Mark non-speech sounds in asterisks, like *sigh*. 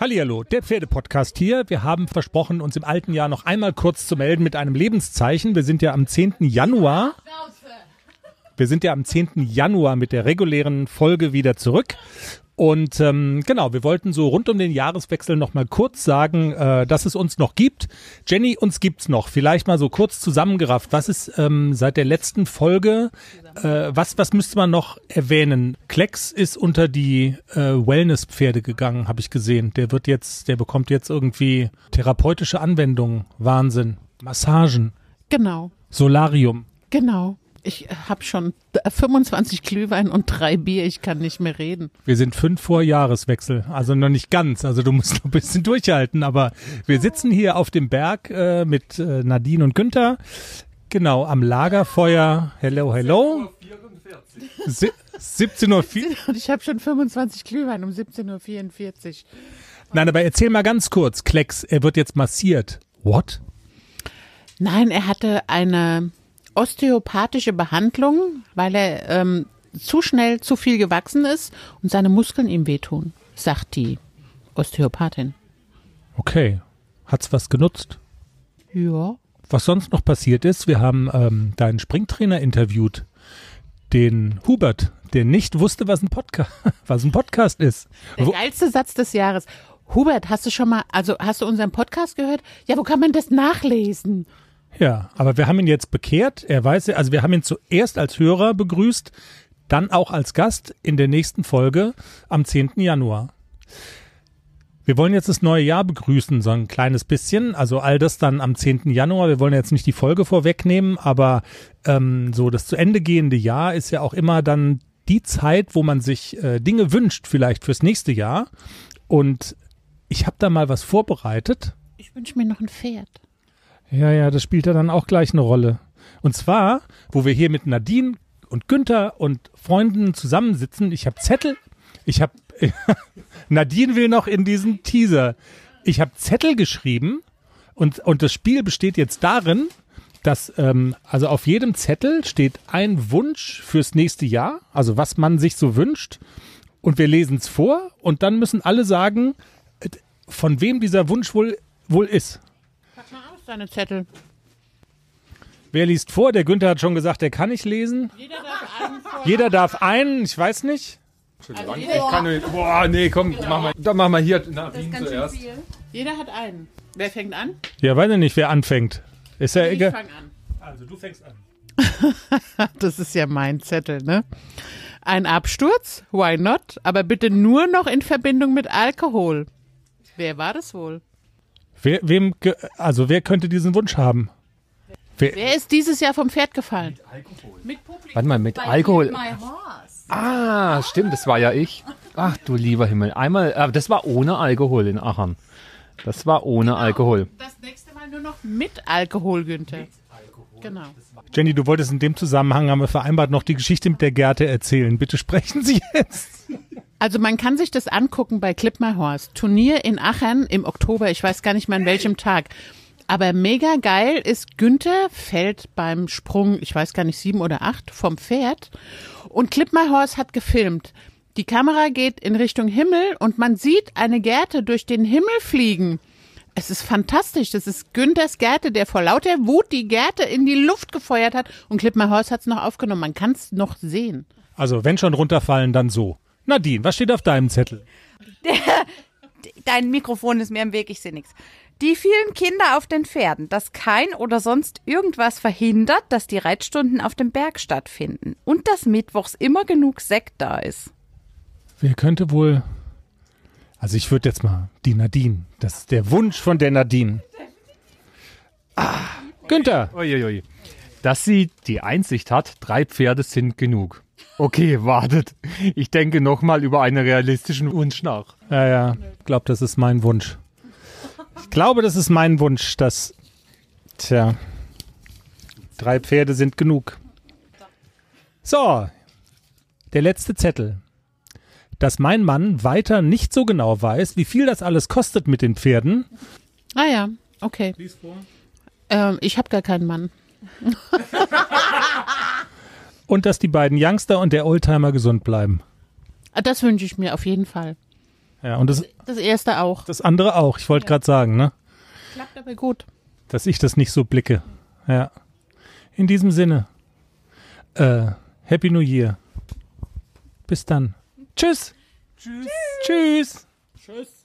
Hallihallo, der Pferdepodcast hier. Wir haben versprochen, uns im alten Jahr noch einmal kurz zu melden mit einem Lebenszeichen. Wir sind ja am 10. Januar. Wir sind ja am 10. Januar mit der regulären Folge wieder zurück. Und ähm, genau, wir wollten so rund um den Jahreswechsel noch mal kurz sagen, äh, dass es uns noch gibt. Jenny, uns gibt's noch. Vielleicht mal so kurz zusammengerafft. Was ist ähm, seit der letzten Folge, äh, was, was müsste man noch erwähnen? Klecks ist unter die äh, Wellness-Pferde gegangen, habe ich gesehen. Der wird jetzt, der bekommt jetzt irgendwie therapeutische Anwendungen. Wahnsinn. Massagen. Genau, Solarium. genau. Ich habe schon 25 Glühwein und drei Bier. Ich kann nicht mehr reden. Wir sind fünf vor Jahreswechsel, also noch nicht ganz. Also du musst noch ein bisschen durchhalten. Aber wir sitzen hier auf dem Berg äh, mit äh, Nadine und Günther. Genau, am Lagerfeuer. Hello, hello. Si 17.04 Uhr. *laughs* Und ich habe schon 25 Glühwein um 17.44 Uhr. Nein, aber erzähl mal ganz kurz. Klecks, er wird jetzt massiert. What? Nein, er hatte eine osteopathische Behandlung, weil er ähm, zu schnell zu viel gewachsen ist und seine Muskeln ihm wehtun, sagt die Osteopathin. Okay. Hat's was genutzt? Ja. Was sonst noch passiert ist, wir haben ähm, deinen Springtrainer interviewt, den Hubert, der nicht wusste, was ein Podcast, *laughs* was ein Podcast ist. Der Wo- geilste Satz des Jahres. Hubert, hast du schon mal, also hast du unseren Podcast gehört? Ja, wo kann man das nachlesen? Ja, aber wir haben ihn jetzt bekehrt. Er weiß, also wir haben ihn zuerst als Hörer begrüßt, dann auch als Gast in der nächsten Folge am 10. Januar. Wir wollen jetzt das neue Jahr begrüßen, so ein kleines bisschen. Also all das dann am 10. Januar. Wir wollen jetzt nicht die Folge vorwegnehmen, aber ähm, so das zu Ende gehende Jahr ist ja auch immer dann die Zeit, wo man sich äh, Dinge wünscht, vielleicht fürs nächste Jahr. Und ich habe da mal was vorbereitet. Ich wünsche mir noch ein Pferd. Ja, ja, das spielt ja dann auch gleich eine Rolle. Und zwar, wo wir hier mit Nadine und Günther und Freunden zusammensitzen, ich habe Zettel, ich habe, *laughs* Nadine will noch in diesen Teaser, ich habe Zettel geschrieben und, und das Spiel besteht jetzt darin, dass, ähm, also auf jedem Zettel steht ein Wunsch fürs nächste Jahr, also was man sich so wünscht und wir lesen es vor und dann müssen alle sagen, äh, von wem dieser Wunsch wohl, wohl ist. Pack mal aus, deine Zettel. Wer liest vor? Der Günther hat schon gesagt, er kann nicht lesen. Jeder darf einen. Jeder darf einen, ich weiß nicht. Entschuldigung, ich kann nur, boah, nee, komm, mach mal, dann mach mal hier Nadine zuerst. Jeder hat einen. Wer fängt an? Ja, weiß ich nicht, wer anfängt. Ist ja Ich egal. fange an. Also du fängst an. *laughs* Das ist ja mein Zettel, ne? Ein Absturz? Why not? Aber bitte nur noch in Verbindung mit Alkohol. Wer war das wohl? Wer, wem, also wer könnte diesen Wunsch haben? Wer, Wer ist dieses Jahr vom Pferd gefallen? Mit Publikum. Warte mal, mit Alkohol. Ah, stimmt, das war ja ich. Ach du lieber Himmel. Einmal, aber das war ohne Alkohol in Aachen. Das war ohne Alkohol. Das nächste Mal nur noch mit Alkohol, Günther. Genau. Jenny, du wolltest in dem Zusammenhang, haben wir vereinbart, noch die Geschichte mit der Gerte erzählen. Bitte sprechen Sie jetzt. Also man kann sich das angucken bei Clip My Horse. Turnier in Aachen im Oktober, ich weiß gar nicht mehr an welchem Tag. Aber mega geil ist, Günther fällt beim Sprung, ich weiß gar nicht, sieben oder acht, vom Pferd. Und Clip My Horse hat gefilmt. Die Kamera geht in Richtung Himmel und man sieht eine Gerte durch den Himmel fliegen. Es ist fantastisch. Das ist Günthers Gerte, der vor lauter Wut die Gerte in die Luft gefeuert hat. Und Clip My Horse hat es noch aufgenommen. Man kann es noch sehen. Also wenn schon runterfallen, dann so. Nadine, was steht auf deinem Zettel? Dein Mikrofon ist mir im Weg, ich sehe nichts. Die vielen Kinder auf den Pferden, dass kein oder sonst irgendwas verhindert, dass die Reitstunden auf dem Berg stattfinden und dass mittwochs immer genug Sekt da ist. Wer könnte wohl. Also ich würde jetzt mal die Nadine. Das ist der Wunsch von der Nadine. Ah, Günther. Uiuiui. Dass sie die Einsicht hat, drei Pferde sind genug. Okay, *laughs* wartet. Ich denke nochmal über einen realistischen Wunsch nach. Ja, ja. Ich glaube, das ist mein Wunsch. Ich glaube, das ist mein Wunsch, dass. Tja. Drei Pferde sind genug. So. Der letzte Zettel. Dass mein Mann weiter nicht so genau weiß, wie viel das alles kostet mit den Pferden. Ah ja, okay. Ähm, ich habe gar keinen Mann. *laughs* Und dass die beiden Youngster und der Oldtimer gesund bleiben. Ah, Das wünsche ich mir auf jeden Fall. Ja, und das, Das erste auch. das andere auch. Ich wollte gerade sagen, ne? Klappt aber gut. dass ich das nicht so blicke. Ja. In diesem Sinne. Äh, Happy New Year. Bis dann. Tschüss. Tschüss. Tschüss. Tschüss.